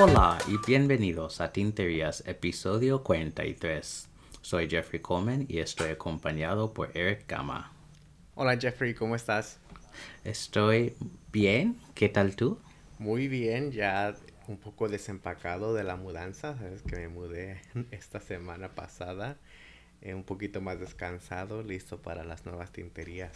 Hola y bienvenidos a Tinterías, episodio 43. Soy Jeffrey Coleman y estoy acompañado por Eric Gama. Hola Jeffrey, ¿cómo estás? Estoy bien, ¿qué tal tú? Muy bien, ya un poco desempacado de la mudanza, sabes que me mudé esta semana pasada, eh, un poquito más descansado, listo para las nuevas tinterías.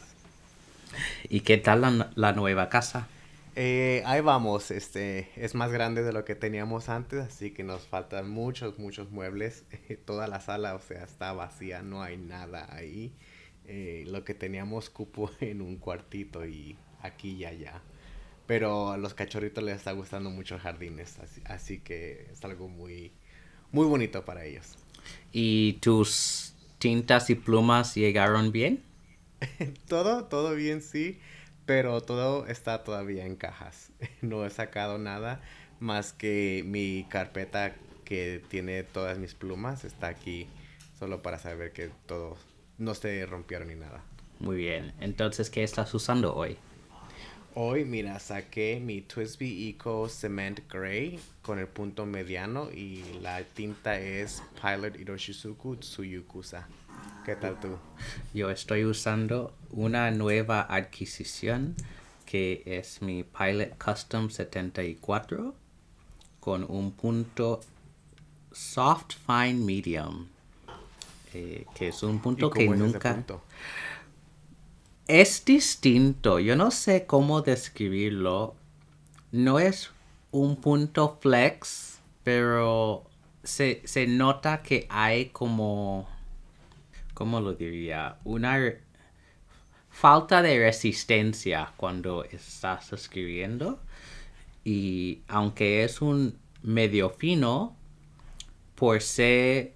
¿Y qué tal la, la nueva casa? Eh, ahí vamos, este es más grande de lo que teníamos antes, así que nos faltan muchos, muchos muebles. Toda la sala, o sea, está vacía, no hay nada ahí. Eh, lo que teníamos cupo en un cuartito y aquí y allá. Pero a los cachorritos les está gustando mucho jardines, así, así que es algo muy, muy bonito para ellos. ¿Y tus tintas y plumas llegaron bien? todo, todo bien, sí pero todo está todavía en cajas. No he sacado nada más que mi carpeta que tiene todas mis plumas está aquí solo para saber que todo no se rompieron ni nada. Muy bien. Entonces, ¿qué estás usando hoy? Hoy, mira, saqué mi Twisby Eco Cement Gray con el punto mediano y la tinta es Pilot Hiroshizuku Tsuyukusa. ¿Qué tal tú? Yo estoy usando una nueva adquisición que es mi Pilot Custom 74 con un punto soft fine medium eh, que es un punto que nunca es distinto yo no sé cómo describirlo no es un punto flex pero se, se nota que hay como ¿cómo lo diría? Una falta de resistencia cuando estás escribiendo. Y aunque es un medio fino, por ser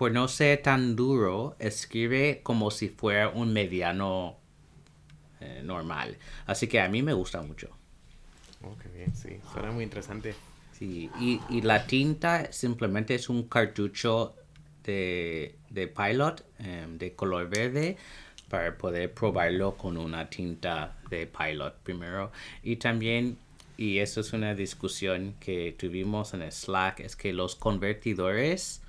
por no ser tan duro, escribe como si fuera un mediano eh, normal. Así que a mí me gusta mucho. Oh, qué bien, sí. Suena muy interesante. Sí, y, y la tinta simplemente es un cartucho de, Pilot em, de color verde para poder probarlo con una tinta de Pilot primero. Y también, y eso es una discusión que tuvimos en el Slack, es que los convertidores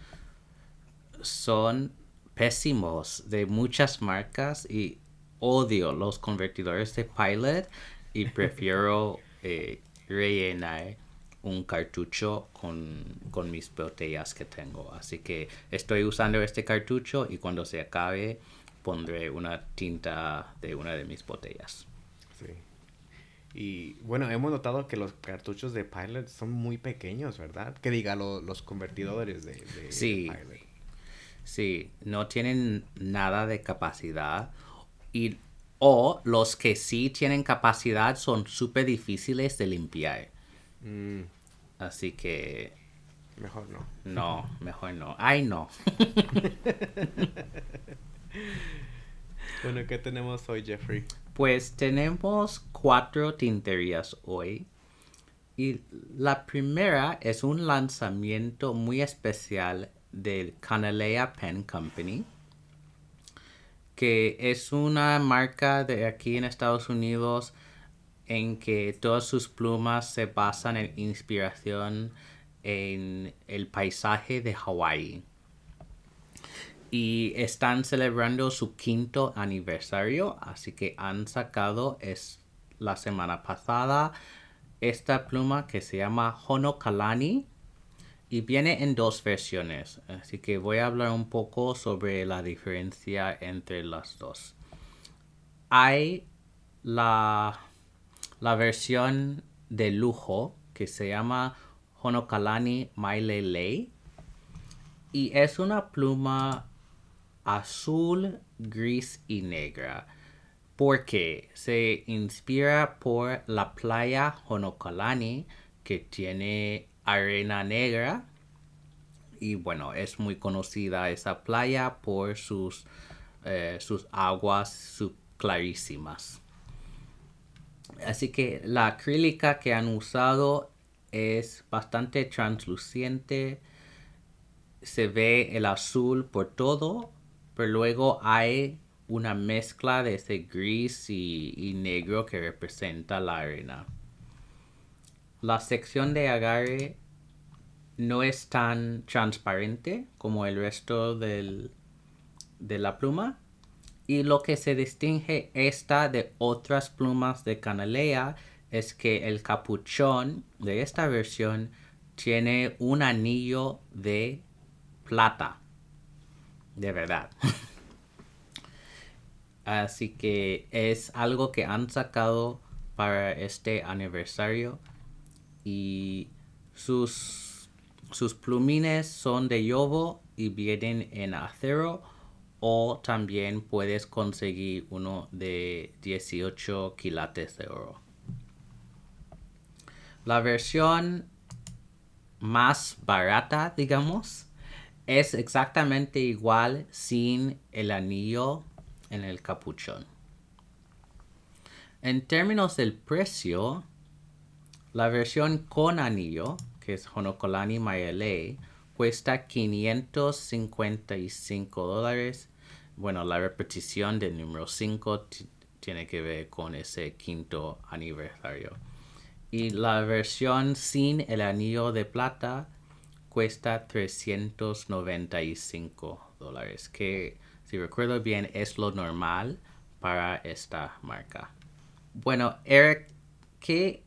son pésimos de muchas marcas y odio los convertidores de Pilot y prefiero eh, rellenar un cartucho con, mis botellas que tengo. Así que estoy usando este cartucho y cuando se acabe pondré una tinta de una de mis botellas. Sí. Y bueno, hemos notado que los cartuchos de Pilot son muy pequeños, ¿verdad? Que diga los convertidores de, sí. Pilot. Sí, no tienen nada de capacidad. Y, o los que sí tienen capacidad son súper difíciles de limpiar. Mm. Así que... Mejor no. No, mejor no. Ay, no. bueno, ¿qué tenemos hoy, Jeffrey? Pues tenemos cuatro tinterías hoy. Y la primera es un lanzamiento muy especial del Canalea Pen Company, que es una marca de aquí en Estados Unidos en que todas sus plumas se basan en inspiración en el paisaje de Hawái. Y están celebrando su quinto aniversario, así que han sacado es la semana pasada esta pluma que se llama Honokalani y viene en dos versiones, así que voy a hablar un poco sobre la diferencia entre las dos. Hay la la versión de lujo que se llama Honokalani Mailelei y es una pluma azul, gris y negra. Porque se inspira por la playa Honokalani que tiene arena negra y bueno es muy conocida esa playa por sus, eh, sus aguas clarísimas Así que la acrílica que han usado es bastante transluciente. Se ve el azul por todo, pero luego hay una mezcla de ese gris y, y negro que representa la arena. La sección de agarre no es tan transparente como el resto del, de la pluma. Y lo que se distingue esta de otras plumas de canalea es que el capuchón de esta versión tiene un anillo de plata. De verdad. Así que es algo que han sacado para este aniversario. Y sus, sus plumines son de yobo y vienen en acero. O también puedes conseguir uno de 18 quilates de oro. La versión más barata, digamos, es exactamente igual sin el anillo en el capuchón. En términos del precio, la versión con anillo, que es Honokolani Mayale, cuesta 555 dólares. Bueno, la repetición del número 5 tiene que ver con ese quinto aniversario. Y la versión sin el anillo de plata cuesta 395 dólares, que si recuerdo bien es lo normal para esta marca. Bueno, Eric, ¿qué,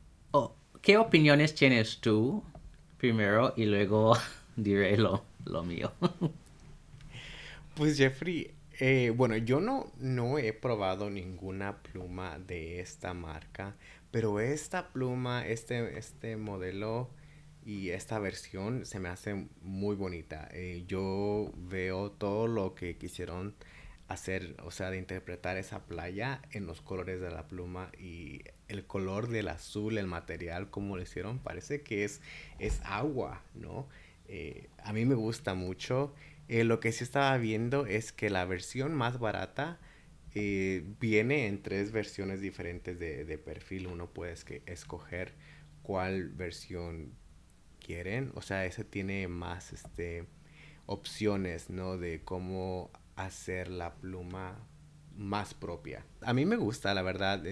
¿qué opiniones tienes tú primero y luego diré lo, lo mío? pues Jeffrey, eh, bueno, yo no, no he probado ninguna pluma de esta marca, pero esta pluma, este, este modelo y esta versión se me hace muy bonita. Eh, yo veo todo lo que quisieron hacer, o sea, de interpretar esa playa en los colores de la pluma y el color del azul, el material, como lo hicieron, parece que es, es agua, ¿no? Eh, a mí me gusta mucho. Eh, lo que sí estaba viendo es que la versión más barata eh, viene en tres versiones diferentes de, perfil. Uno puede escoger cuál versión quieren. O sea, ese tiene más este, opciones, ¿no? De cómo hacer la pluma más propia. A mí me gusta, la verdad.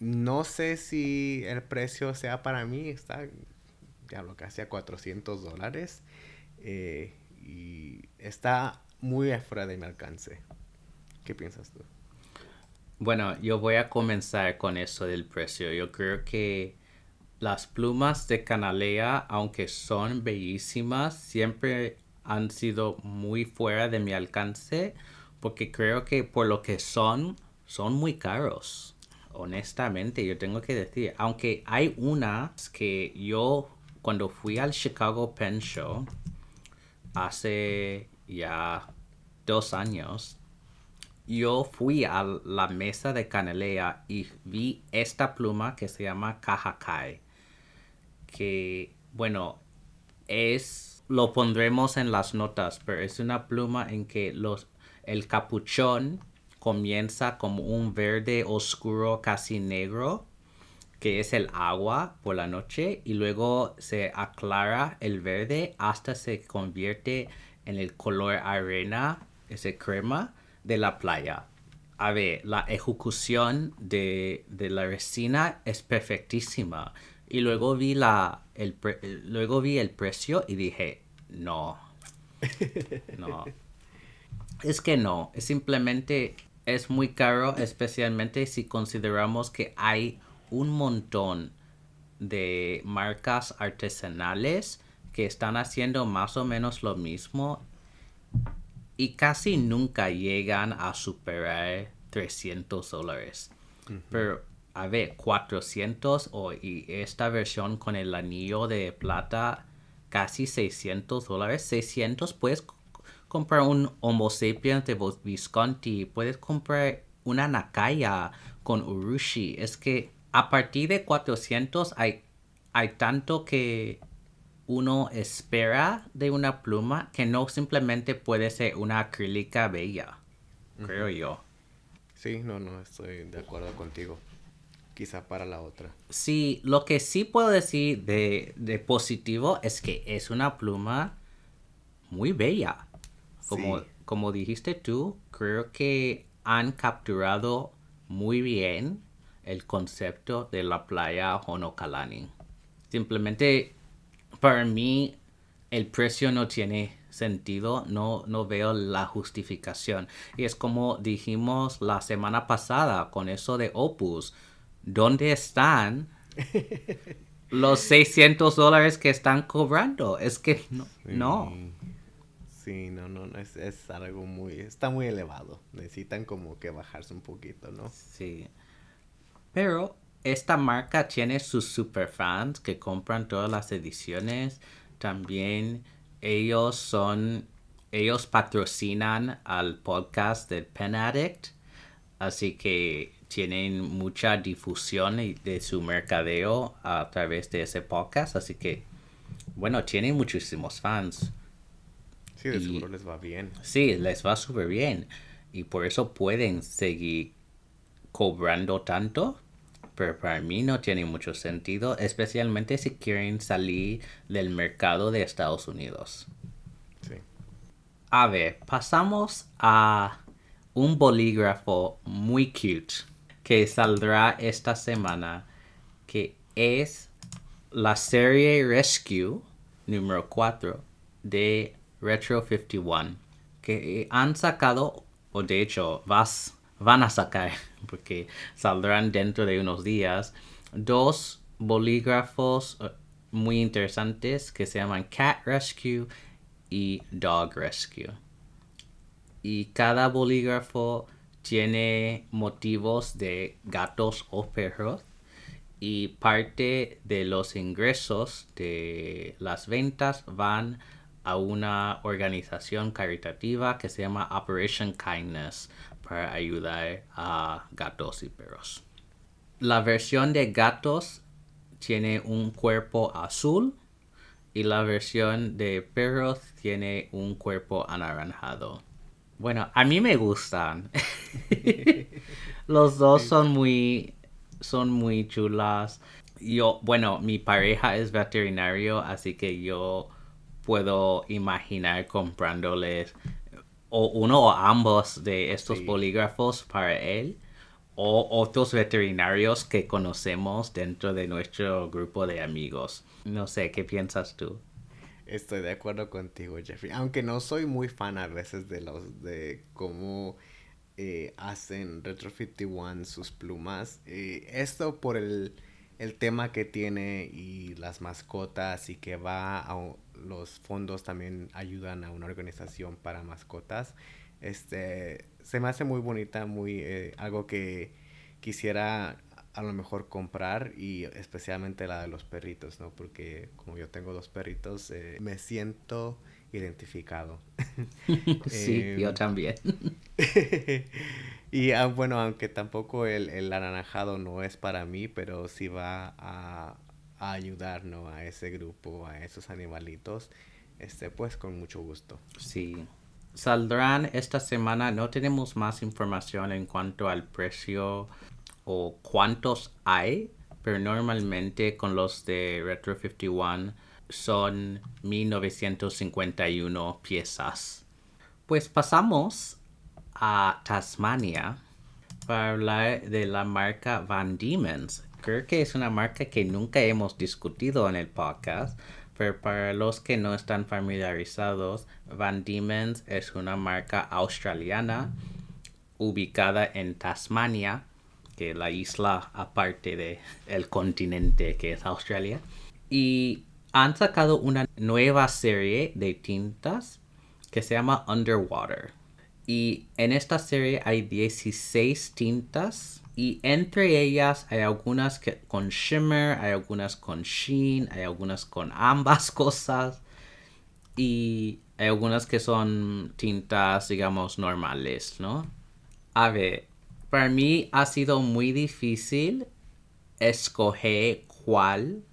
No sé si el precio sea para mí. Está, ya lo casi a 400 dólares. Eh, y está muy afuera de mi alcance. ¿Qué piensas tú? Bueno, yo voy a comenzar con eso del precio. Yo creo que las plumas de canalea, aunque son bellísimas, siempre han sido muy fuera de mi alcance porque creo que por lo que son, son muy caros. Honestamente, yo tengo que decir, aunque hay unas que yo cuando fui al Chicago Pen Show hace ya dos años, yo fui a la mesa de Canelea y vi esta pluma que se llama Kahakai. Que, bueno, es, lo pondremos en las notas, pero es una pluma en que los, el capuchón comienza como un verde oscuro casi negro, que es el agua por la noche, y luego se aclara el verde hasta se convierte en el color arena, ese crema de la playa. A ver, la ejecución de, la resina es perfectísima. Y luego vi, la, el luego vi el precio y dije, no, no. Es que no, es simplemente es muy caro, especialmente si consideramos que hay un montón de marcas artesanales que están haciendo más o menos lo mismo y casi nunca llegan a superar 300 dólares. Pero, a ver, 400 o, y esta versión con el anillo de plata, casi 600 dólares. 600 puedes comprar un Homo sapiens de Visconti, puedes comprar una Nakaya con Urushi. Es que a partir de 400 hay, hay tanto que uno espera de una pluma que no simplemente puede ser una acrílica bella, creo yo. Sí, no, no, estoy de acuerdo contigo. Quizá para la otra. Sí, lo que sí puedo decir de, positivo es que es una pluma muy bella. Como, como dijiste tú, creo que han capturado muy bien el concepto de la playa Honokalani. Simplemente para mí el precio no tiene sentido, no, no veo la justificación. Y es como dijimos la semana pasada con eso de Opus. ¿Dónde están los 600 dólares que están cobrando? Es que no. Sí. no. Sí, no, no, no, es, es algo muy, está muy elevado. Necesitan como que bajarse un poquito, ¿no? Sí. Pero esta marca tiene sus superfans que compran todas las ediciones. También ellos son, ellos patrocinan al podcast del Pen Addict. Así que tienen mucha difusión de su mercadeo a través de ese podcast. Así que, bueno, tienen muchísimos fans. Sí, de Y- seguro les va bien. Sí, les va súper bien. Y por eso pueden seguir cobrando tanto. Pero para mí no tiene mucho sentido, especialmente si quieren salir del mercado de Estados Unidos. Sí. A ver, pasamos a un bolígrafo muy cute que saldrá esta semana, que es la serie Rescue número 4 de Retro 51, que han sacado, o de hecho vas, van a sacar, porque saldrán dentro de unos días, dos bolígrafos eh, muy interesantes que se llaman Cat Rescue y Dog Rescue. Y cada bolígrafo tiene motivos de gatos o perros y parte de los ingresos de las ventas van a una organización caritativa que se llama Operation Kindness para ayudar a gatos y perros. La versión de gatos tiene un cuerpo azul y la versión de perros tiene un cuerpo anaranjado. Bueno, a mí me gustan. Los dos son muy son muy chulas. Yo, bueno, mi pareja es veterinario, así que yo puedo imaginar comprándoles o uno o ambos de estos Sí. bolígrafos para él o otros veterinarios que conocemos dentro de nuestro grupo de amigos. No sé, ¿qué piensas tú? Estoy de acuerdo contigo, Jeffrey. Aunque no soy muy fan a veces de los de cómo eh, hacen Retro 51 sus plumas. Eh, esto por el, el tema que tiene y las mascotas y que va a los fondos también ayudan a una organización para mascotas. Este se me hace muy bonita, muy eh, algo que quisiera a lo mejor comprar y especialmente la de los perritos, ¿no? Porque como yo tengo dos perritos, eh, me siento identificado. sí, Em, yo también. y ah, bueno, aunque tampoco el, el anaranjado no es para mí, pero sí va a, a ayudar, ¿no? A ese grupo, a esos animalitos, este, pues con mucho gusto. Sí. Saldrán esta semana. No tenemos más información en cuanto al precio o cuántos hay, pero normalmente con los de Retro 51 son 1951 piezas. Pues pasamos a Tasmania para hablar de la marca Van Diemen's. Creo que es una marca que nunca hemos discutido en el podcast, pero para los que no están familiarizados, Van Diemen's es una marca australiana ubicada en Tasmania, que es la isla aparte del el continente que es Australia. Y han sacado una nueva serie de tintas que se llama Underwater. Y en esta serie hay 16 tintas y entre ellas hay algunas que con shimmer, hay algunas con sheen, hay algunas con ambas cosas y hay algunas que son tintas, digamos, normales, ¿no? A ver, para mí ha sido muy difícil escoger cuál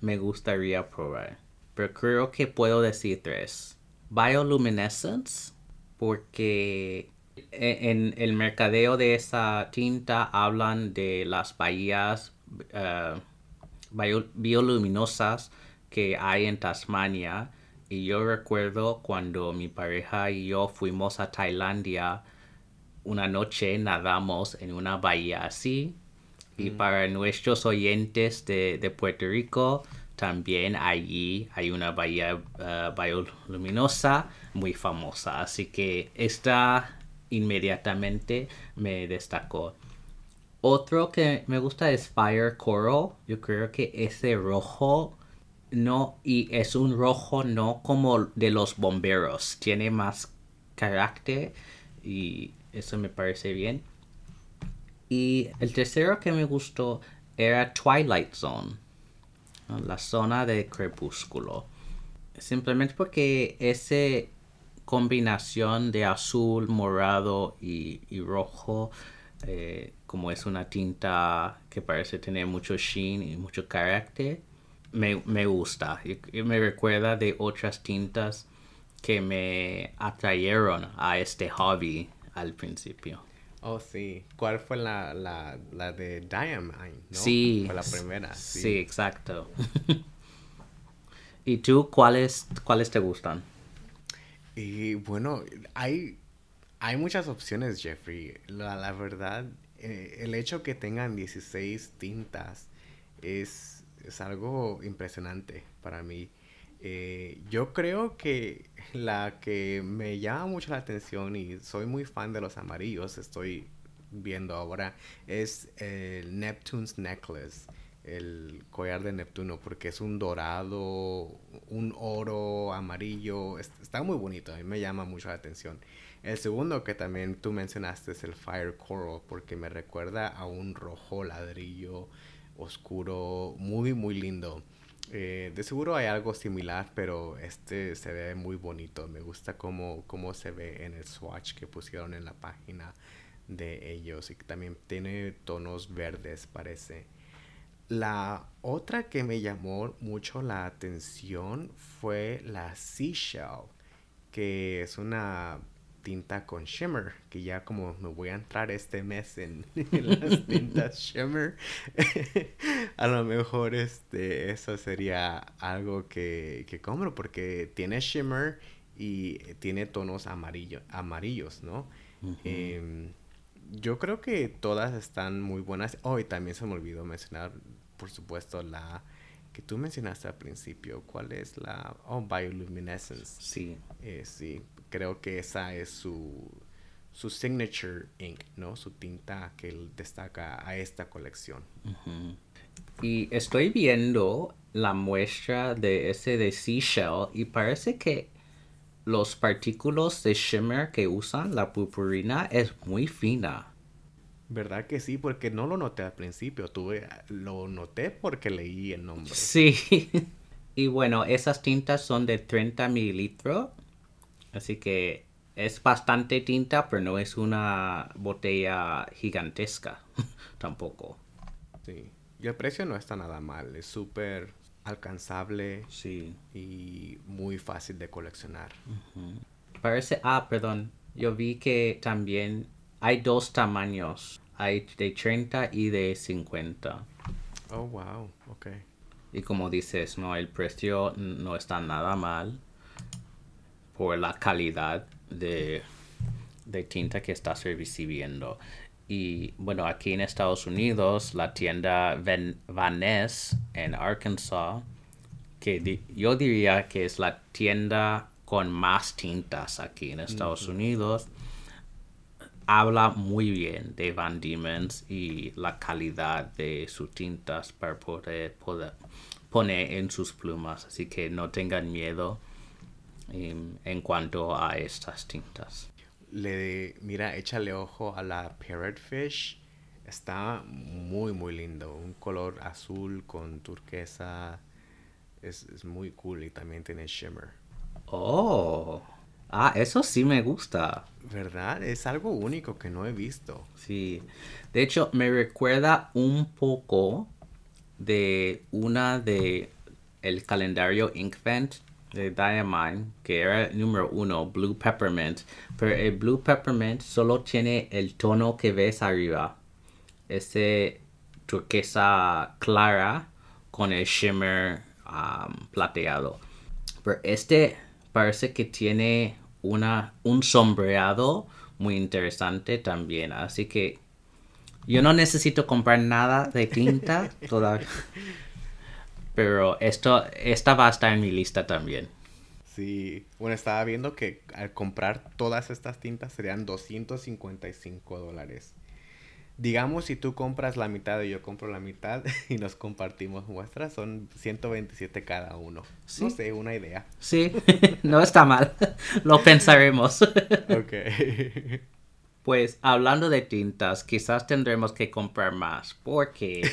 me gustaría probar. Pero creo que puedo decir tres. Bioluminescence, porque en el mercadeo de esa tinta hablan de las bahías eh, bio- bioluminosas que hay en Tasmania Y yo recuerdo cuando mi pareja y yo fuimos a Tailandia, una noche nadamos en una bahía así. Y para nuestros oyentes de, de, Puerto Rico, también allí hay una bahía uh, bioluminosa muy famosa. Así que esta inmediatamente me destacó. Otro que me gusta es Fire Coral. Yo creo que ese rojo no, y es un rojo no como de los bomberos. Tiene más carácter y eso me parece bien. Y el tercero que me gustó era Twilight Zone, la zona de crepúsculo. Simplemente porque esa combinación de azul, morado y, rojo, eh, como es una tinta que parece tener mucho sheen y mucho carácter, me, gusta. Y, me recuerda de otras tintas que me atrayeron a este hobby al principio. Oh, sí. ¿Cuál fue la, la, la de Diamine? ¿no? Sí. Fue la primera. Sí, exacto. ¿Y tú cuáles, cuáles te gustan? Y bueno, hay, hay muchas opciones, Jeffrey. La, la verdad, eh, el hecho que tengan 16 tintas es, es algo impresionante para mí. Eh, yo creo que la que me llama mucho la atención y soy muy fan de los amarillos, estoy viendo ahora, es el Neptune's Necklace, el collar de Neptuno, porque es un dorado, un oro amarillo, está muy bonito, a mí me llama mucho la atención. El segundo que también tú mencionaste es el Fire Coral, porque me recuerda a un rojo ladrillo oscuro, muy, muy lindo. Eh, de seguro hay algo similar, pero este se ve muy bonito. Me gusta cómo, cómo se ve en el swatch que pusieron en la página de ellos. Y también tiene tonos verdes, parece. La otra que me llamó mucho la atención fue la Seashell, que es una tinta con shimmer, que ya como me voy a entrar este mes en, las tintas shimmer, a lo mejor este, eso sería algo que, que compro porque tiene shimmer y tiene tonos amarillo, amarillos, ¿no? Yo creo que todas están muy buenas. Oh, y también se me olvidó mencionar, por supuesto, la que tú mencionaste al principio. ¿Cuál es la? Oh, Bioluminescence. Sí. Eh, sí, creo que esa es su, su signature ink, ¿no? Su tinta que destaca a esta colección. Y estoy viendo la muestra de ese de Seashell y parece que los partículos de shimmer que usan, la purpurina, es muy fina. ¿Verdad que sí? Porque no lo noté al principio. Tuve, lo noté porque leí el nombre. Sí. y bueno, esas tintas son de 30 mililitros Así que es bastante tinta, pero no es una botella gigantesca tampoco. Sí. Y el precio no está nada mal. Es súper alcanzable. Sí. Y muy fácil de coleccionar. Parece... Ah, perdón. Yo vi que también hay dos tamaños. Hay de 30 y de 50. Oh, wow. Ok. Y como dices, no, el precio no está nada mal por la calidad de, tinta que estás recibiendo. Y bueno, aquí en Estados Unidos, la tienda Vaness en Arkansas, que yo diría que es la tienda con más tintas aquí en Estados Unidos, habla muy bien de Van Diemen's y la calidad de sus tintas para poder, poder poner en sus plumas. Así que no tengan miedo en, cuanto a estas tintas. Le, mira, échale ojo a la Parrotfish. Está muy, muy lindo. Un color azul con turquesa. Es, es muy cool y también tiene shimmer. Oh, ah, eso sí me gusta. ¿Verdad? Es algo único que no he visto. Sí. De hecho, me recuerda un poco de una de el calendario Inkvent de Diamine, que era el número uno, Blue Peppermint. Pero el Blue Peppermint solo tiene el tono que ves arriba. Ese turquesa clara con el shimmer um, plateado. Pero este parece que tiene una, un sombreado muy interesante también. Así que yo no necesito comprar nada de tinta todavía. Pero esto, esta va a estar en mi lista también. Sí, bueno, estaba viendo que al comprar todas estas tintas serían 255 dólares. Digamos, si tú compras la mitad y yo compro la mitad y nos compartimos muestras, son 127 cada uno. No sé, una idea. Sí, no está mal. Lo pensaremos. ok. Pues hablando de tintas, quizás tendremos que comprar más porque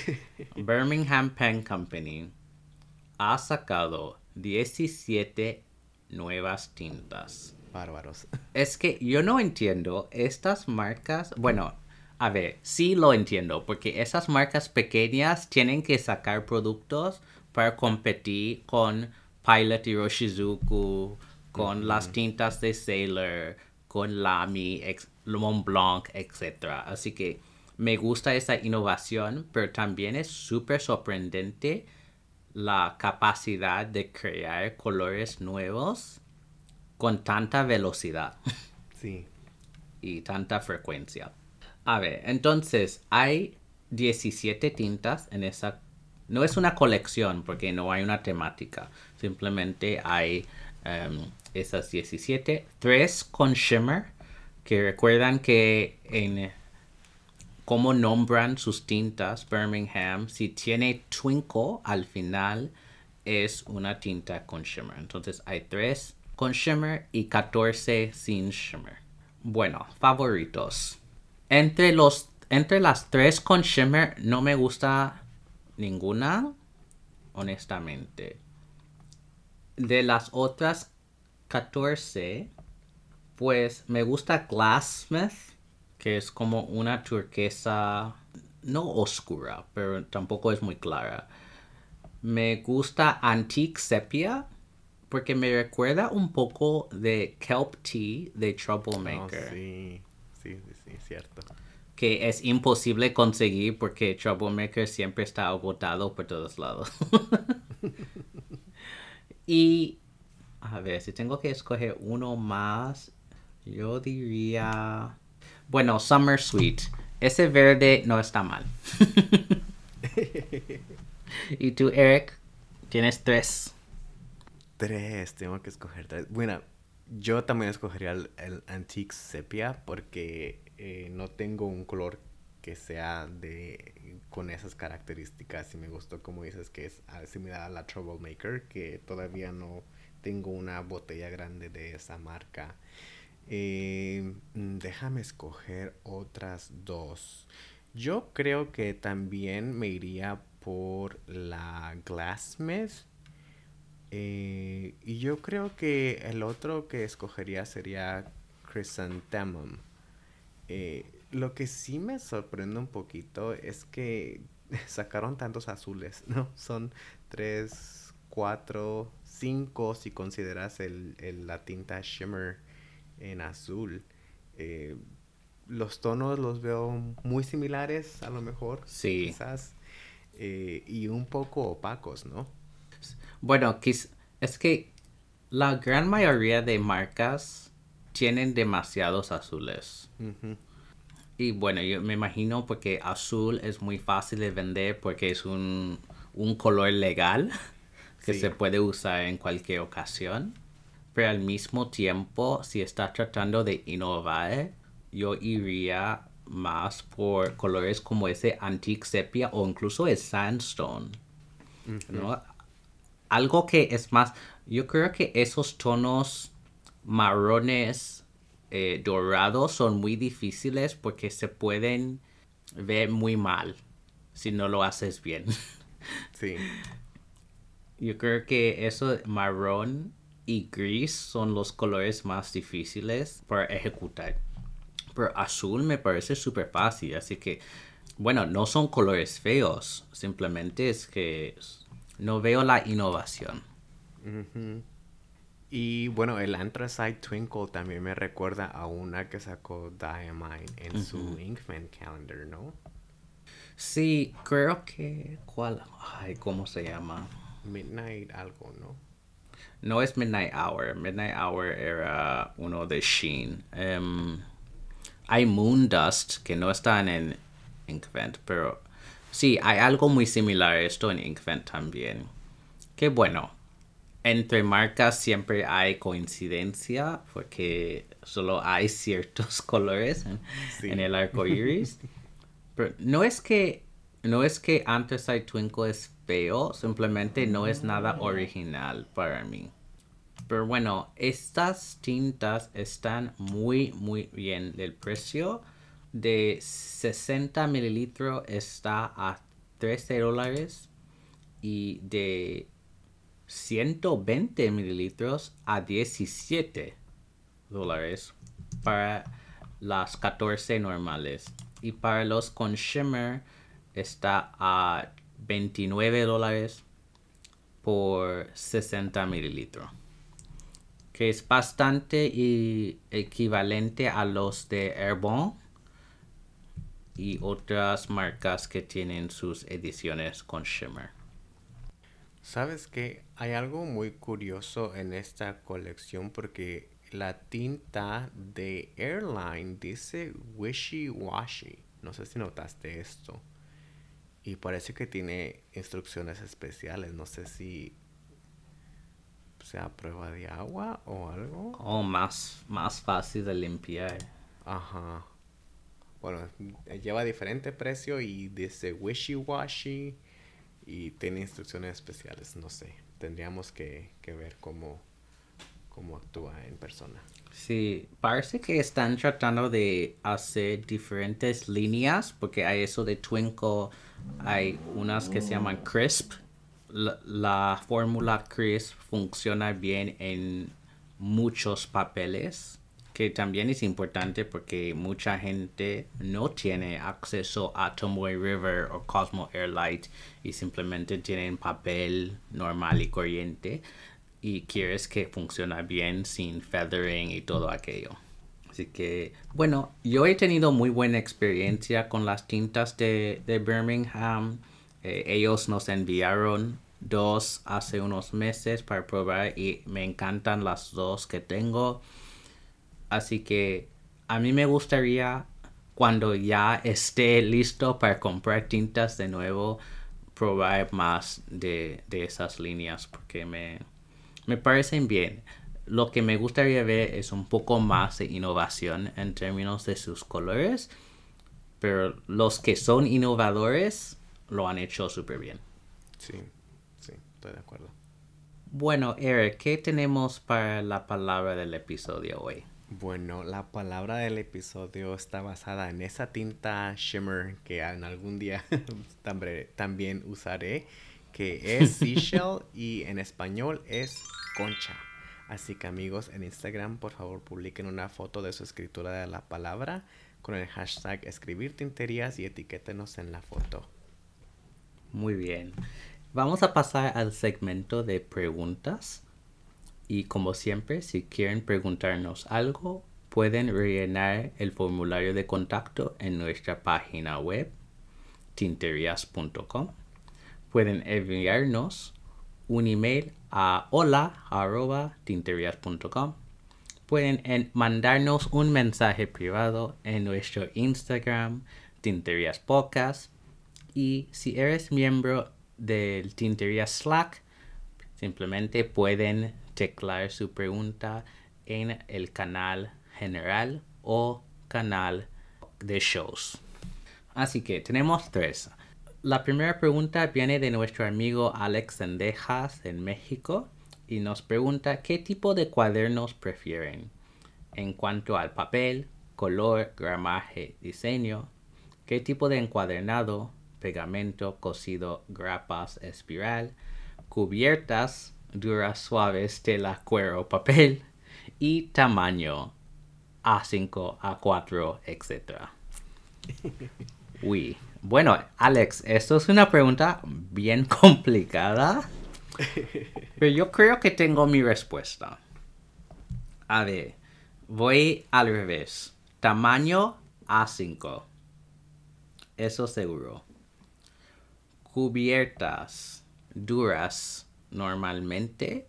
Birmingham Pen Company ha sacado 17 nuevas tintas. Bárbaros. Es que yo no entiendo estas marcas. Bueno, a ver, sí lo entiendo, porque esas marcas pequeñas tienen que sacar productos para competir con Pilot y Roshizuku, con las tintas de Sailor, con Lamy, Mont Blanc, etc. Así que me gusta esa innovación, pero también es súper sorprendente la capacidad de crear colores nuevos con tanta velocidad. Sí. y tanta frecuencia. A ver, entonces hay 17 tintas en esa... No es una colección porque no hay una temática. Simplemente hay em, esas 17. Tres con shimmer. Que recuerdan que en cómo nombran sus tintas Birmingham, si tiene twinkle al final es una tinta con shimmer. Entonces hay 3 con shimmer y 14 sin shimmer. Bueno, favoritos. Entre, los, entre las 3 con shimmer no me gusta ninguna, honestamente. De las otras 14, pues me gusta Glassmith que es como una turquesa no oscura, pero tampoco es muy clara. Me gusta Antique Sepia porque me recuerda un poco de Kelp Tea de Troublemaker. Oh, sí, sí, sí, cierto. Que es imposible conseguir porque Troublemaker siempre está agotado por todos lados. y a ver, si tengo que escoger uno más, yo diría bueno, Summer Sweet. Ese verde no está mal. ¿Y tú, Eric? Tienes tres. Tres, tengo que escoger tres. Bueno, yo también escogería el, Antique Sepia porque eh, no tengo un color que sea de con esas características y me gustó como dices que es similar a la Troublemaker que todavía no tengo una botella grande de esa marca eh, mm, déjame escoger otras dos. Yo creo que también me iría por la Glassmith. Eh, y yo creo que el otro que escogería sería Chrysanthemum. Eh, lo que sí me sorprende un poquito es que sacaron tantos azules, ¿no? Son tres, cuatro, cinco si consideras el, la tinta shimmer en azul. Eh, los tonos los veo muy similares, a lo mejor. Sí. Quizás. Eh, y un poco opacos, ¿no? Bueno, es que la gran mayoría de marcas tienen demasiados azules. Y bueno, yo me imagino porque azul es muy fácil de vender porque es un, color legal que se puede usar en cualquier ocasión pero al mismo tiempo, si estás tratando de innovar, yo iría más por colores como ese antique sepia o incluso el sandstone. Algo que es más, yo creo que esos tonos marrones eh, dorados son muy difíciles porque se pueden ver muy mal si no lo haces bien. Sí. Yo creo que eso marrón y gris son los colores más difíciles para ejecutar. Pero azul me parece súper fácil, así que, bueno, no son colores feos, simplemente es que no veo la innovación. Y bueno, el Anthracite Twinkle también me recuerda a una que sacó Diamine en su Inkman Calendar, ¿no? Sí, creo que... ¿Cuál? Ay, ¿cómo se llama? Midnight algo, ¿no? No es Midnight Hour. Midnight Hour era uno de Sheen. Em, hay Moondust, que no están en Inkvent, pero sí, hay algo muy similar a esto en Inkvent también. Que bueno, entre marcas siempre hay coincidencia, porque solo hay ciertos colores en, el arco iris. pero no es que no es que Anthracite Twinkle es feo, simplemente no es nada original para mí. Pero bueno, estas tintas están muy, muy bien. El precio de 60 mililitros está a 13 dólares y de 120 mililitros a 17 dólares para las 14 normales. Y para los con shimmer está a 29 dólares por 60 mililitros que es bastante equivalente a los de Airborne y otras marcas que tienen sus ediciones con shimmer. Sabes que hay algo muy curioso en esta colección porque la tinta de Airline dice wishy washy. No sé si notaste esto. Y parece que tiene instrucciones especiales. No sé si sea prueba de agua o algo. O más, más fácil de limpiar. Ajá. Bueno, lleva diferente precio y dice wishy-washy y tiene instrucciones especiales. No sé, tendríamos que, que ver cómo, cómo actúa en persona. Sí, parece que están tratando de hacer diferentes líneas porque hay eso de Twinkle, hay unas que se llaman Crisp la, fórmula Chris funciona bien en muchos papeles, que también es importante porque mucha gente no tiene acceso a Tomboy River o Cosmo Airlight y simplemente tienen papel normal y corriente y quieres que funcione bien sin feathering y todo aquello. Así que, bueno, yo he tenido muy buena experiencia con las tintas de, de Birmingham. Eh, ellos nos enviaron dos hace unos meses para probar y me encantan las dos que tengo. Así que a mí me gustaría cuando ya esté listo para comprar tintas de nuevo probar más de, esas líneas porque me, me parecen bien. Lo que me gustaría ver es un poco más de innovación en términos de sus colores, pero los que son innovadores lo han hecho súper bien. Sí, sí, estoy de acuerdo. Bueno, Eric, ¿qué tenemos para la palabra del episodio hoy? Bueno, la palabra del episodio está basada en esa tinta shimmer que en algún día también usaré, que es seashell y en español es concha. Así que amigos, en Instagram por favor publiquen una foto de su escritura de la palabra con el hashtag escribir tinterías y etiquétenos en la foto. Muy bien. Vamos a pasar al segmento de preguntas. Y como siempre, si quieren preguntarnos algo, pueden rellenar el formulario de contacto en nuestra página web, tinterias.com. Pueden enviarnos un email a hola.tinterias.com. Pueden mandarnos un mensaje privado en nuestro Instagram, Tinterias Podcast. Y si eres miembro del Tintería Slack, simplemente pueden teclar su pregunta en el canal general o canal de shows. Así que tenemos tres. La primera pregunta viene de nuestro amigo Alex Sendejas en México y nos pregunta qué tipo de cuadernos prefieren en cuanto al papel, color, gramaje, diseño, qué tipo de encuadernado pegamento cosido, grapas, espiral, cubiertas, duras, suaves, tela, cuero, papel y tamaño A5, A4, etc. Uy, bueno, Alex, esto es una pregunta bien complicada, pero yo creo que tengo mi respuesta. A ver, voy al revés. Tamaño A5. Eso seguro cubiertas duras normalmente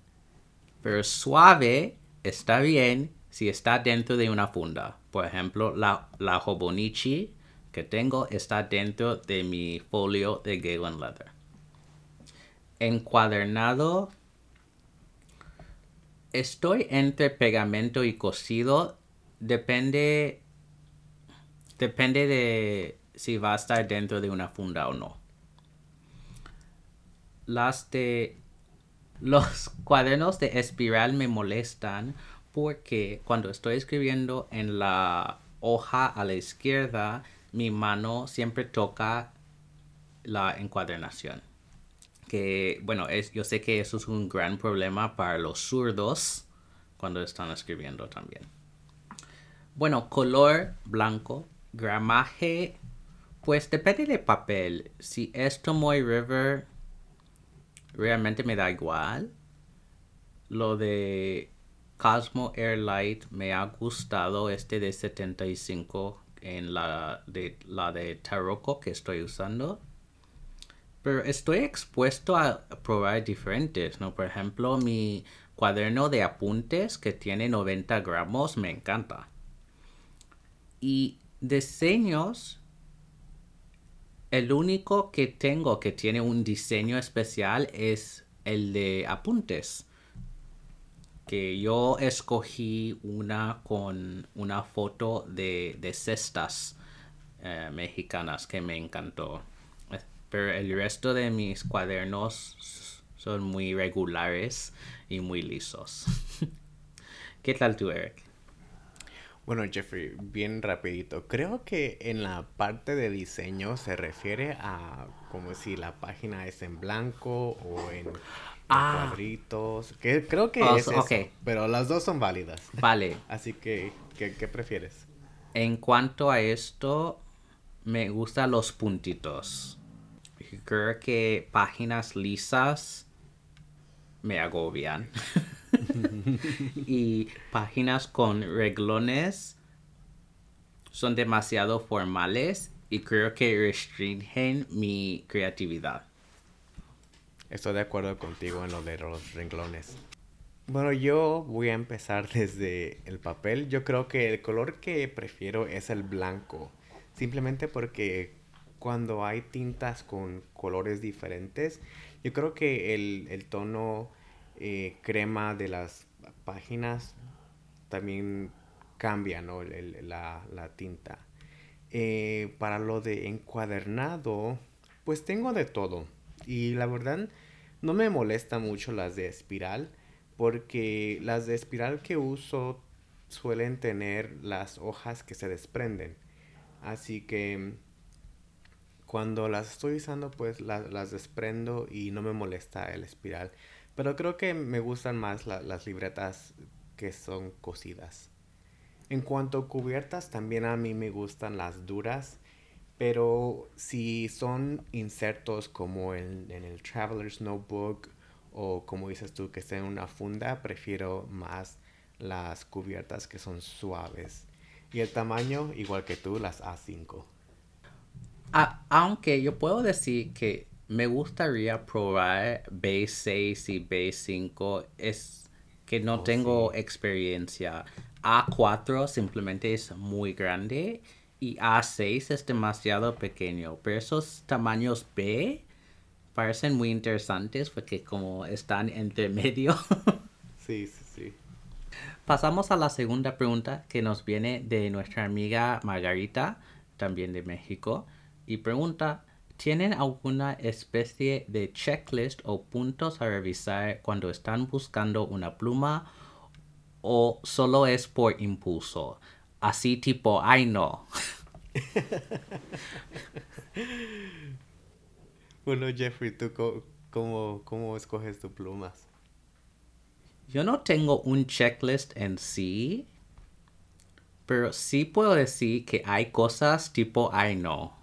Pero suave está bien si está dentro de una funda. Por ejemplo, la, la Hobonichi que tengo está dentro de mi folio de Galen Leather. Encuadernado. Estoy entre pegamento y cosido. Depende. Depende de si va a estar dentro de una funda o no. Las de. Los cuadernos de espiral me molestan porque cuando estoy escribiendo en la hoja a la izquierda, mi mano siempre toca la encuadernación. Que bueno, es, yo sé que eso es un gran problema para los zurdos cuando están escribiendo también. Bueno, color blanco, gramaje, pues depende del papel. Si es Tomoy River, realmente me da igual. Lo de Cosmo Airlight me ha gustado este de 75 en la de, la de Taroko que estoy usando. Pero estoy expuesto a probar diferentes, ¿no? Por ejemplo, mi cuaderno de apuntes que tiene 90 gramos me encanta. Y diseños, el único que tengo que tiene un diseño especial es el de apuntes que yo escogí una con una foto de, cestas eh, mexicanas que me encantó. Pero el resto de mis cuadernos son muy regulares y muy lisos. ¿Qué tal tú, Eric? Bueno, Jeffrey, bien rapidito. Creo que en la parte de diseño se refiere a como si la página es en blanco o en ah. cuadritos. Que creo que es eso, pero las dos son válidas. Vale. Así que, ¿qué, prefieres? En cuanto a esto, me gustan los puntitos. Creo que páginas lisas me agobian. y páginas con reglones son demasiado formales y creo que restringen mi creatividad. Estoy de acuerdo contigo en lo de los renglones. Bueno, yo voy a empezar desde el papel. Yo creo que el color que prefiero es el blanco. Simplemente porque cuando hay tintas con colores diferentes, yo creo que el, tono eh, crema de las páginas también cambia, ¿no? la, tinta. Eh, para lo de encuadernado, pues tengo de todo. Y la verdad, no me molesta mucho las de espiral, porque las de espiral que uso suelen tener las hojas que se desprenden. Así que cuando las estoy usando, pues las desprendo y no me molesta el espiral. Pero creo que me gustan más las libretas que son cosidas. En cuanto a cubiertas, también a mí me gustan las duras pero si son insertos como en, el Traveler's Notebook o como dices tú que esté en una funda, prefiero más las cubiertas que son suaves. Y el tamaño, igual que tú, las A5. aunque yo puedo decir que me gustaría probar B6 y B5, es que no oh, tengo experiencia. A4 simplemente es muy grande y A6 es demasiado pequeño, pero esos tamaños B parecen muy interesantes porque como están entre medio. sí, sí, sí. Pasamos a la segunda pregunta que nos viene de nuestra amiga Margarita, también de México, y pregunta, ¿tienen alguna especie de checklist o puntos a revisar cuando están buscando una pluma o solo es por impulso? Así tipo, ay no. bueno, Jeffrey, ¿tú cómo, cómo escoges tus plumas? Yo no tengo un checklist en sí, pero sí puedo decir que hay cosas tipo, ay no.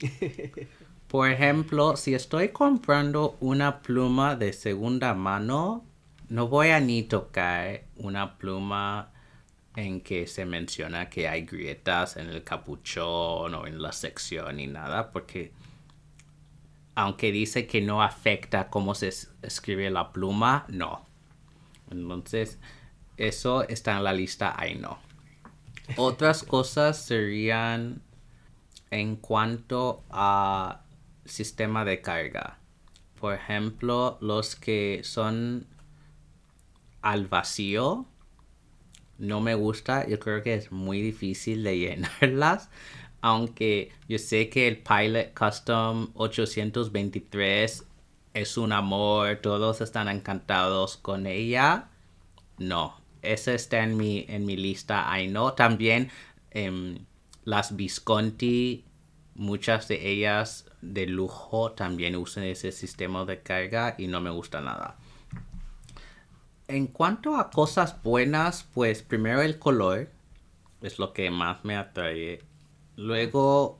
Por ejemplo, si estoy comprando una pluma de segunda mano, no voy a ni tocar una pluma en que se menciona que hay grietas en el capuchón o en la sección y nada, porque aunque dice que no afecta cómo se escribe la pluma, no. Entonces, eso está en la lista ahí no. Otras cosas serían en cuanto a sistema de carga. Por ejemplo, los que son al vacío no me gusta. Yo creo que es muy difícil de llenarlas. Aunque yo sé que el Pilot Custom 823 es un amor, todos están encantados con ella. No, esa está en mi, en mi lista. I know también em, las Visconti, muchas de ellas de lujo también usan ese sistema de carga y no me gusta nada. En cuanto a cosas buenas, pues primero el color es lo que más me atrae. Luego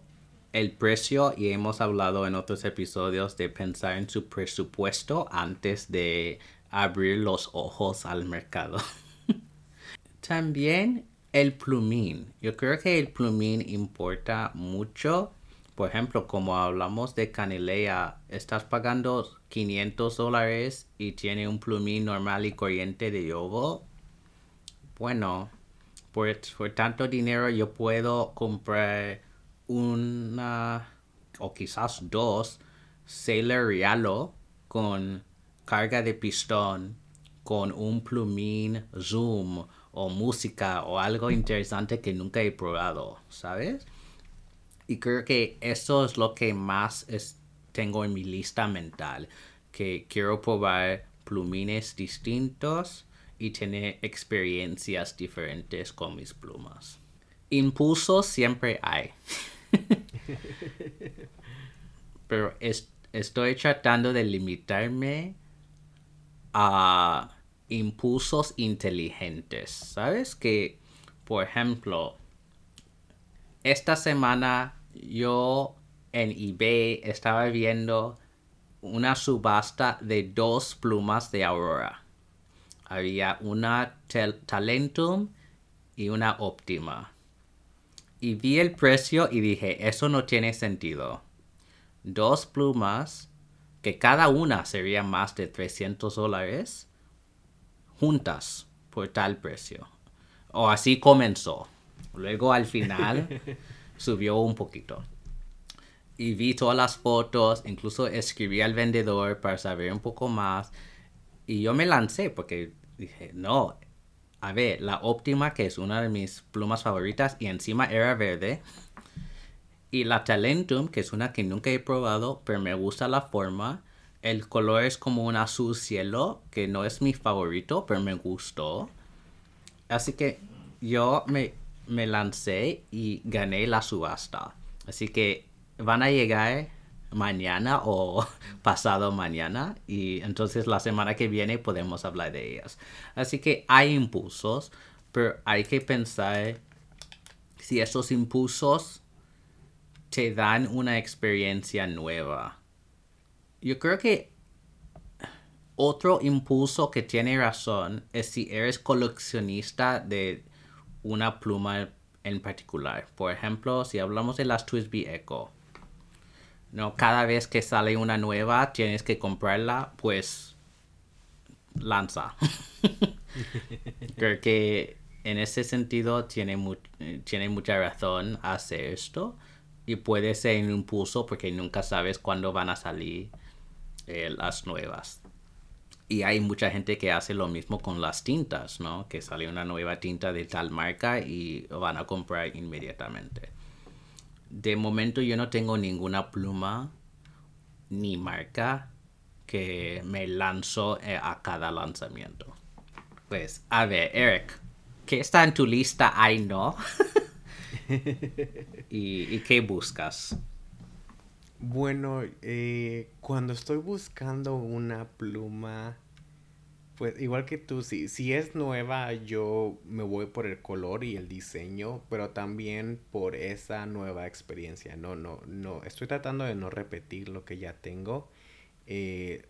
el precio y hemos hablado en otros episodios de pensar en su presupuesto antes de abrir los ojos al mercado. También el plumín. Yo creo que el plumín importa mucho. Por ejemplo, como hablamos de canelea, estás pagando 500 dólares y tiene un plumín normal y corriente de yogo. Bueno, por, por tanto dinero yo puedo comprar una o quizás dos Sailor Rialo con carga de pistón, con un plumín zoom o música o algo interesante que nunca he probado, ¿sabes? Y creo que eso es lo que más tengo en mi lista mental, que quiero probar plumines distintos y tener experiencias diferentes con mis plumas. Impulsos siempre hay. Pero estoy tratando de limitarme a impulsos inteligentes. ¿Sabes? Que, por ejemplo, esta semana yo en eBay estaba viendo una subasta de dos plumas de Aurora. Había una Talentum y una Optima y vi el precio y dije, eso no tiene sentido. Dos plumas, que cada una sería más de 300 dólares, juntas por tal precio. O así comenzó. Luego al final subió un poquito. Y vi todas las fotos, incluso escribí al vendedor para saber un poco más. Y yo me lancé porque dije, no, a ver, la óptima, que es una de mis plumas favoritas, y encima era verde. Y la Talentum, que es una que nunca he probado, pero me gusta la forma. El color es como un azul cielo, que no es mi favorito, pero me gustó. Así que yo me, me lancé y gané la subasta. Así que van a llegar mañana o pasado mañana y entonces la semana que viene podemos hablar de ellas. Así que hay impulsos, pero hay que pensar si esos impulsos te dan una experiencia nueva. Yo creo que otro impulso que tiene razón es si eres coleccionista de una pluma en particular. Por ejemplo, si hablamos de las Twisby Echo no, cada vez que sale una nueva tienes que comprarla, pues lanza. Creo que en ese sentido tiene, tiene mucha razón hacer esto y puede ser un impulso porque nunca sabes cuándo van a salir eh, las nuevas. Y hay mucha gente que hace lo mismo con las tintas, ¿no? Que sale una nueva tinta de tal marca y van a comprar inmediatamente de momento yo no tengo ninguna pluma ni marca que me lanzo eh, a cada lanzamiento. Pues, a ver, Eric, ¿qué está en tu lista? Ay, no. ¿Y, qué buscas? Bueno, eh, cuando estoy buscando una pluma pues igual que tú, si, si es nueva, yo me voy por el color y el diseño, pero también por esa nueva experiencia. No, no, no. Estoy tratando de no repetir lo que ya tengo. Eh,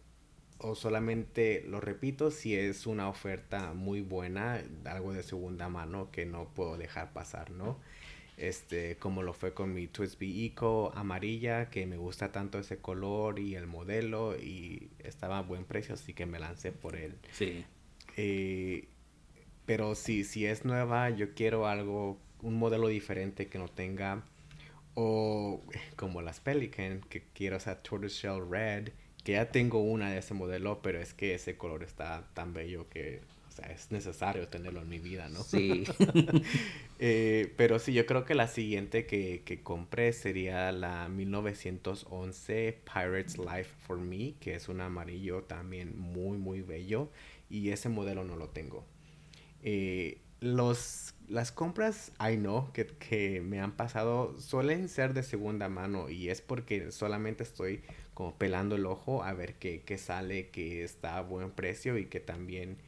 o solamente lo repito si es una oferta muy buena, algo de segunda mano que no puedo dejar pasar, ¿no? Este, como lo fue con mi Twisby Eco amarilla, que me gusta tanto ese color y el modelo y estaba a buen precio, así que me lancé por él. Sí. Eh, pero si, si es nueva, yo quiero algo, un modelo diferente que no tenga, o como las Pelican, que quiero esa Tortoiseshell Red, que ya tengo una de ese modelo, pero es que ese color está tan bello que sea, es necesario tenerlo en mi vida, ¿no? Sí. Eh, pero sí, yo creo que la siguiente que, que compré sería la 1911 Pirates Life for Me, que es un amarillo también muy, muy bello. Y ese modelo no lo tengo. Eh, los, las compras, I know, que, que me han pasado, suelen ser de segunda mano. Y es porque solamente estoy como pelando el ojo a ver qué, qué sale, que está a buen precio y que también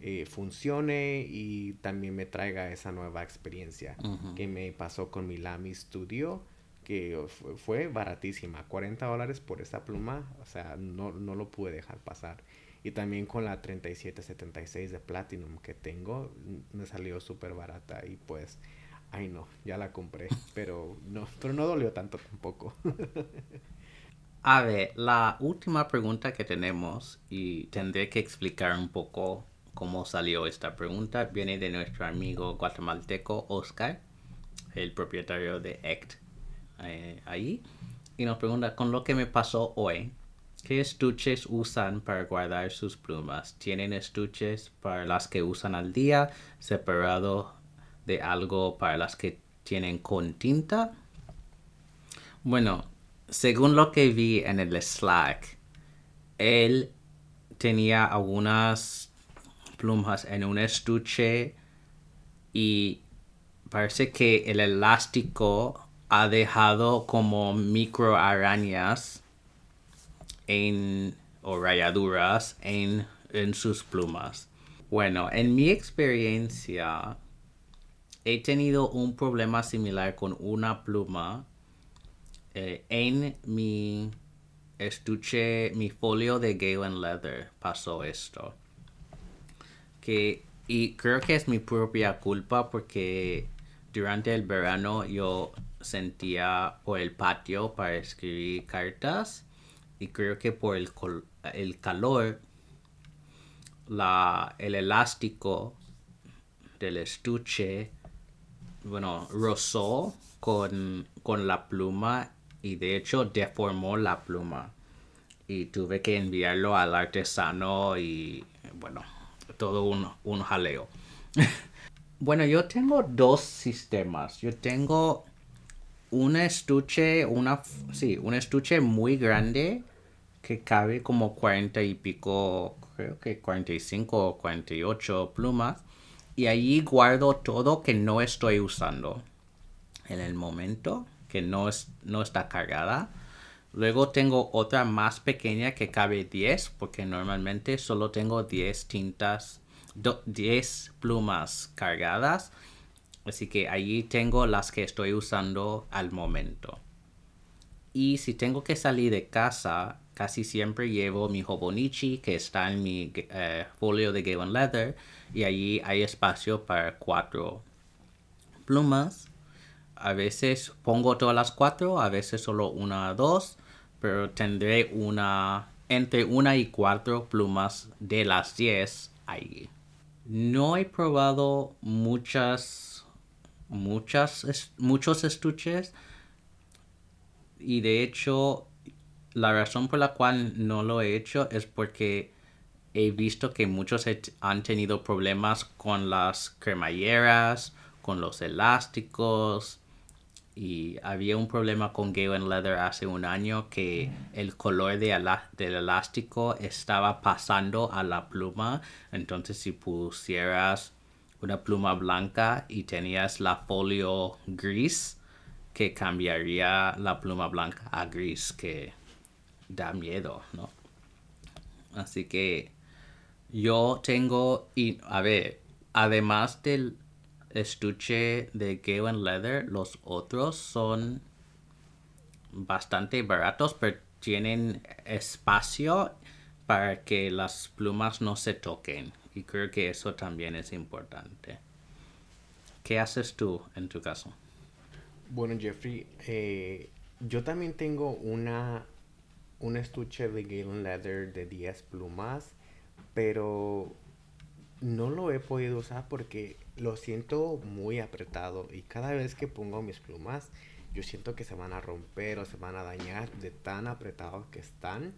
eh, funcione y también me traiga esa nueva experiencia que me pasó con mi Lamy Studio que fue baratísima 40 dólares por esa pluma o sea no, no lo pude dejar pasar. Y también con la 3776 de Platinum que tengo me salió súper barata y pues ay no ya la compré pero no pero no dolió tanto tampoco. A ver, la última pregunta que tenemos, y tendré que explicar un poco cómo salió esta pregunta viene de nuestro amigo guatemalteco Oscar, el propietario de ECT eh, ahí. Y nos pregunta, con lo que me pasó hoy, ¿qué estuches usan para guardar sus plumas? ¿Tienen estuches para las que usan al día, separado de algo para las que tienen con tinta? Bueno, según lo que vi en el Slack, él tenía algunas plumas en un estuche y parece que el elástico ha dejado como micro arañas en, o rayaduras en, en sus plumas. Bueno, en mi experiencia he tenido un problema similar con una pluma eh, en mi estuche, mi folio de Galen Leather pasó esto que y creo que es mi propia culpa porque durante el verano yo sentía por el patio para escribir cartas y creo que por el, el calor la, el elástico del estuche bueno rozó con, con la pluma y de hecho deformó la pluma. Y tuve que enviarlo al artesano y bueno todo un, un jaleo. bueno, yo tengo dos sistemas. Yo tengo un estuche, una, sí, un estuche muy grande que cabe como 40 y pico, creo que 45 o 48 plumas. Y allí guardo todo que no estoy usando en el momento, que no, es, no está cargada. Luego tengo otra más pequeña que cabe 10, porque normalmente solo tengo 10 tintas, 10 plumas cargadas. Así que allí tengo las que estoy usando al momento. Y si tengo que salir de casa, casi siempre llevo mi Hobonichi que está en mi eh, folio de Galen Leather. Y allí hay espacio para cuatro plumas. A veces pongo todas las cuatro, a veces solo una o dos pero tendré una entre una y cuatro plumas de las 10 ahí. No he probado muchas, muchas, muchos estuches y de hecho la razón por la cual no lo he hecho es porque he visto que muchos han tenido problemas con las cremalleras, con los elásticos, y había un problema con Galen Leather hace un año que el color de del elástico estaba pasando a la pluma. Entonces si pusieras una pluma blanca y tenías la folio gris, que cambiaría la pluma blanca a gris, que da miedo, ¿no? Así que yo tengo, y a ver, además del estuche de Galen Leather, los otros son bastante baratos, pero tienen espacio para que las plumas no se toquen. Y creo que eso también es importante. ¿Qué haces tú en tu caso? Bueno, Jeffrey, eh, yo también tengo una un estuche de Galen Leather de 10 plumas, pero no lo he podido usar porque lo siento muy apretado y cada vez que pongo mis plumas yo siento que se van a romper o se van a dañar de tan apretados que están.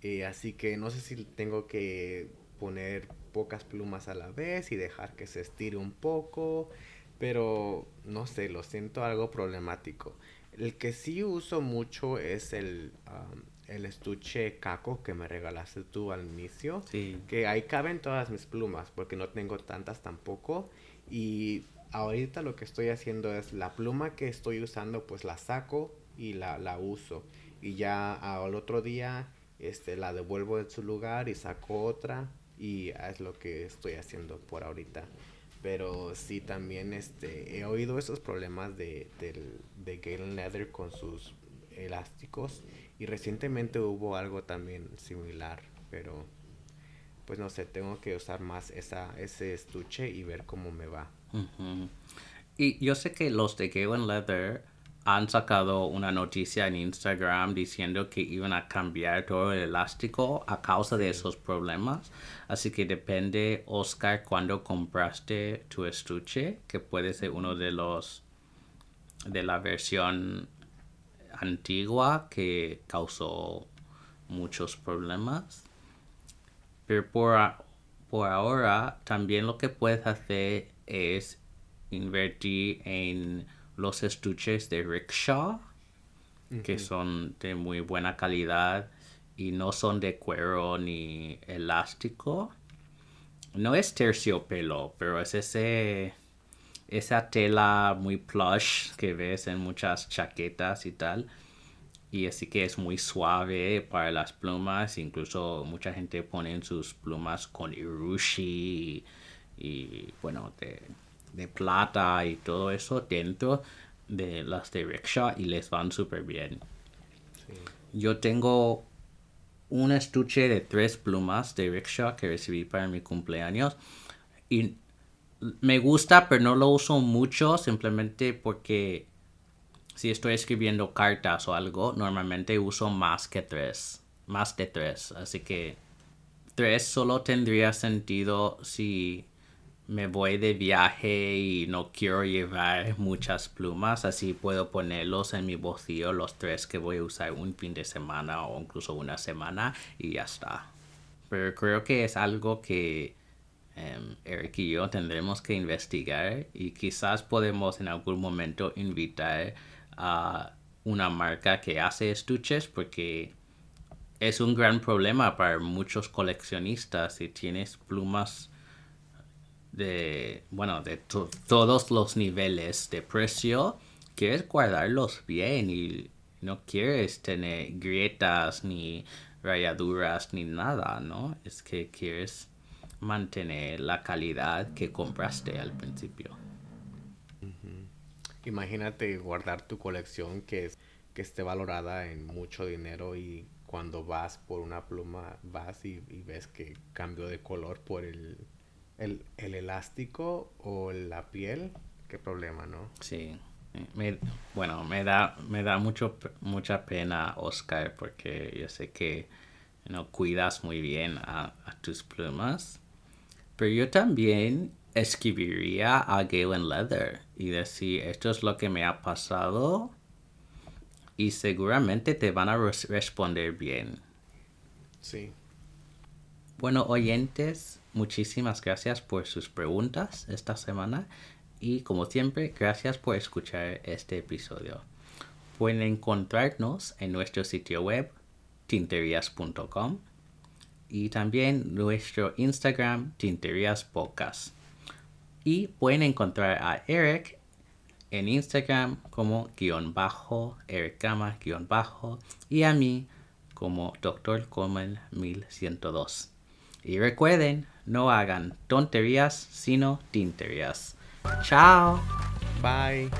Eh, así que no sé si tengo que poner pocas plumas a la vez y dejar que se estire un poco, pero no sé, lo siento algo problemático. El que sí uso mucho es el, el estuche caco que me regalaste tú al inicio. Sí. Que ahí caben todas mis plumas, porque no tengo tantas tampoco. Y ahorita lo que estoy haciendo es la pluma que estoy usando, pues la saco y la, la uso. Y ya al otro día este, la devuelvo en su lugar y saco otra. Y es lo que estoy haciendo por ahorita. Pero sí, también este, he oído esos problemas de, de Galen Leather con sus elásticos y recientemente hubo algo también similar, pero pues no sé, tengo que usar más esa, ese estuche y ver cómo me va. Y yo sé que los de Galen Leather han sacado una noticia en Instagram diciendo que iban a cambiar todo el elástico a causa de esos problemas. Así que depende, Oscar, cuando compraste tu estuche, que puede ser uno de los de la versión antigua que causó muchos problemas. Pero por, por ahora también lo que puedes hacer es invertir en los estuches de rickshaw, que son de muy buena calidad y no son de cuero ni elástico. No es terciopelo, pero es ese esa tela muy plush que ves en muchas chaquetas y tal. Y así que es muy suave para las plumas. Incluso mucha gente pone sus plumas con irushi y, bueno, de, plata y todo eso dentro de las de rickshaw y les van súper bien. Yo tengo un estuche de tres plumas de rickshaw que recibí para mi cumpleaños y me gusta, pero no lo uso mucho simplemente porque si estoy escribiendo cartas o algo, normalmente uso más que tres, más de tres. Así que tres solo tendría sentido si me voy de viaje y no quiero llevar muchas plumas, así puedo ponerlos en mi bolsillo los tres que voy a usar un fin de semana o incluso una semana y ya está. Pero creo que es algo que Em, Eric y yo tendremos que investigar y quizás podemos en algún momento invitar a una marca que hace estuches porque es un gran problema para muchos coleccionistas si tienes plumas de bueno de todos los niveles de precio quieres guardarlos bien y no quieres tener grietas ni rayaduras ni nada no es que quieres mantener la calidad que compraste al principio. Imagínate guardar tu colección que, es, que esté valorada en mucho dinero y cuando vas por una pluma vas y, ves que cambió de color por el, el, elástico o la piel. Qué problema, ¿no? Sí. bueno, me da, me da mucho, mucha pena, Oscar, porque yo sé que no cuidas muy bien a tus plumas pero yo también escribiría a Galen Leather y decir, esto es lo que me ha pasado y seguramente te van a responder bien. Sí. Bueno, oyentes, muchísimas gracias por sus preguntas esta semana y como siempre, gracias por escuchar este episodio. Pueden encontrarnos en nuestro sitio web tinterias.com y también nuestro Instagram Tinterías Podcast. Y pueden encontrar a Eric en Instagram como guion bajo, Eric Gama guion bajo y a mí como Dr. Coleman 1102. Y recuerden, no hagan tonterías, sino tinterías. Chao. Bye.